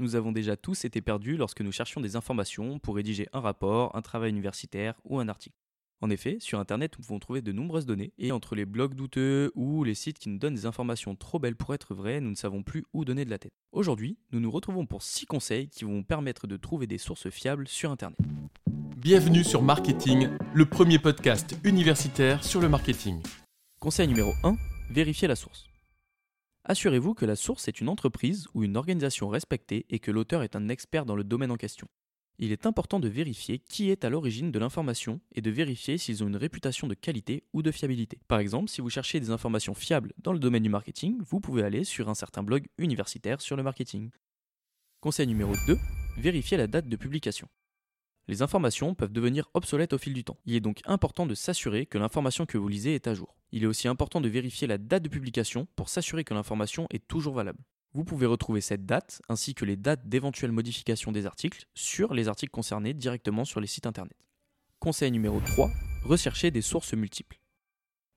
Nous avons déjà tous été perdus lorsque nous cherchions des informations pour rédiger un rapport, un travail universitaire ou un article. En effet, sur Internet, nous pouvons trouver de nombreuses données, et entre les blogs douteux ou les sites qui nous donnent des informations trop belles pour être vraies, nous ne savons plus où donner de la tête. Aujourd'hui, nous nous retrouvons pour 6 conseils qui vont vous permettre de trouver des sources fiables sur Internet. Bienvenue sur Marketing, le premier podcast universitaire sur le marketing. Conseil numéro 1, vérifiez la source. Assurez-vous que la source est une entreprise ou une organisation respectée et que l'auteur est un expert dans le domaine en question il est important de vérifier qui est à l'origine de l'information et de vérifier s'ils ont une réputation de qualité ou de fiabilité. Par exemple, si vous cherchez des informations fiables dans le domaine du marketing, vous pouvez aller sur un certain blog universitaire sur le marketing. Conseil numéro 2, vérifiez la date de publication. Les informations peuvent devenir obsolètes au fil du temps. Il est donc important de s'assurer que l'information que vous lisez est à jour. Il est aussi important de vérifier la date de publication pour s'assurer que l'information est toujours valable. Vous pouvez retrouver cette date ainsi que les dates d'éventuelles modifications des articles sur les articles concernés directement sur les sites internet. Conseil numéro 3, recherchez des sources multiples.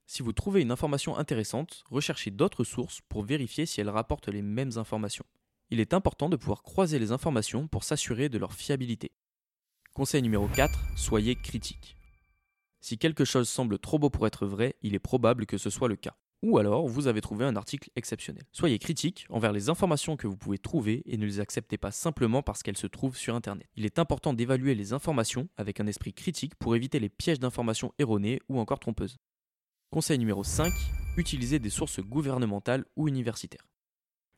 Si vous trouvez une information intéressante, recherchez d'autres sources pour vérifier si elles rapportent les mêmes informations. Il est important de pouvoir croiser les informations pour s'assurer de leur fiabilité. Conseil numéro 4, soyez critique. Si quelque chose semble trop beau pour être vrai, il est probable que ce soit le cas ou alors vous avez trouvé un article exceptionnel. Soyez critique envers les informations que vous pouvez trouver et ne les acceptez pas simplement parce qu'elles se trouvent sur Internet. Il est important d'évaluer les informations avec un esprit critique pour éviter les pièges d'informations erronées ou encore trompeuses. Conseil numéro 5, utilisez des sources gouvernementales ou universitaires.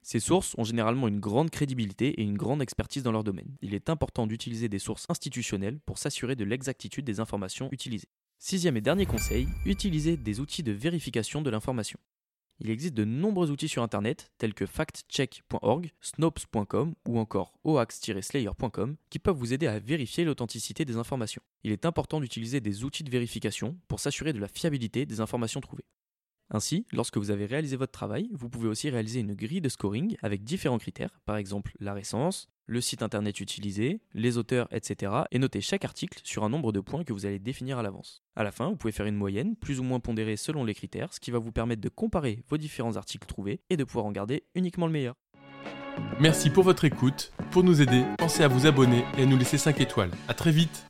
Ces sources ont généralement une grande crédibilité et une grande expertise dans leur domaine. Il est important d'utiliser des sources institutionnelles pour s'assurer de l'exactitude des informations utilisées. Sixième et dernier conseil, utilisez des outils de vérification de l'information. Il existe de nombreux outils sur Internet, tels que factcheck.org, snopes.com ou encore oax-slayer.com, qui peuvent vous aider à vérifier l'authenticité des informations. Il est important d'utiliser des outils de vérification pour s'assurer de la fiabilité des informations trouvées. Ainsi, lorsque vous avez réalisé votre travail, vous pouvez aussi réaliser une grille de scoring avec différents critères, par exemple la récence, le site internet utilisé, les auteurs, etc. et noter chaque article sur un nombre de points que vous allez définir à l'avance. À la fin, vous pouvez faire une moyenne, plus ou moins pondérée selon les critères, ce qui va vous permettre de comparer vos différents articles trouvés et de pouvoir en garder uniquement le meilleur. Merci pour votre écoute. Pour nous aider, pensez à vous abonner et à nous laisser 5 étoiles. A très vite